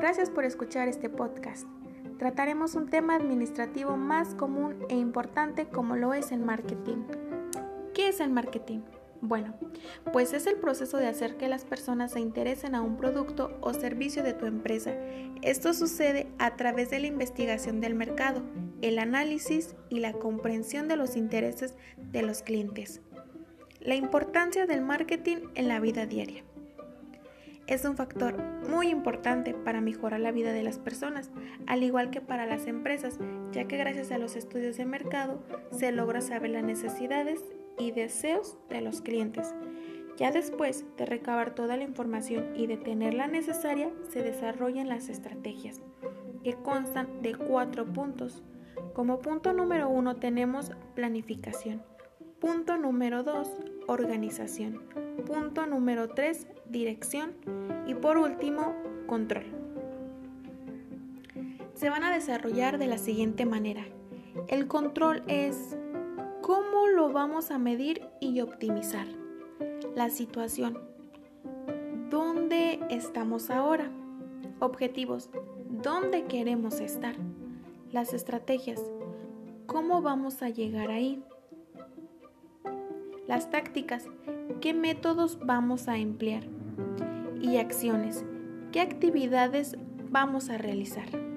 Gracias por escuchar este podcast. Trataremos un tema administrativo más común e importante como lo es el marketing. ¿Qué es el marketing? Bueno, pues es el proceso de hacer que las personas se interesen a un producto o servicio de tu empresa. Esto sucede a través de la investigación del mercado, el análisis y la comprensión de los intereses de los clientes. La importancia del marketing en la vida diaria. Es un factor muy importante para mejorar la vida de las personas, al igual que para las empresas, ya que gracias a los estudios de mercado se logra saber las necesidades y deseos de los clientes. Ya después de recabar toda la información y de tener la necesaria, se desarrollan las estrategias, que constan de cuatro puntos. Como punto número uno tenemos planificación. Punto número dos, organización. Punto número tres, dirección. Y por último, control. Se van a desarrollar de la siguiente manera. El control es ¿Cómo lo vamos a medir y optimizar? La situación. ¿Dónde estamos ahora? Objetivos. ¿Dónde queremos estar? Las estrategias. ¿Cómo vamos a llegar ahí? Las tácticas. ¿Qué métodos vamos a emplear? Y acciones. ¿Qué actividades vamos a realizar?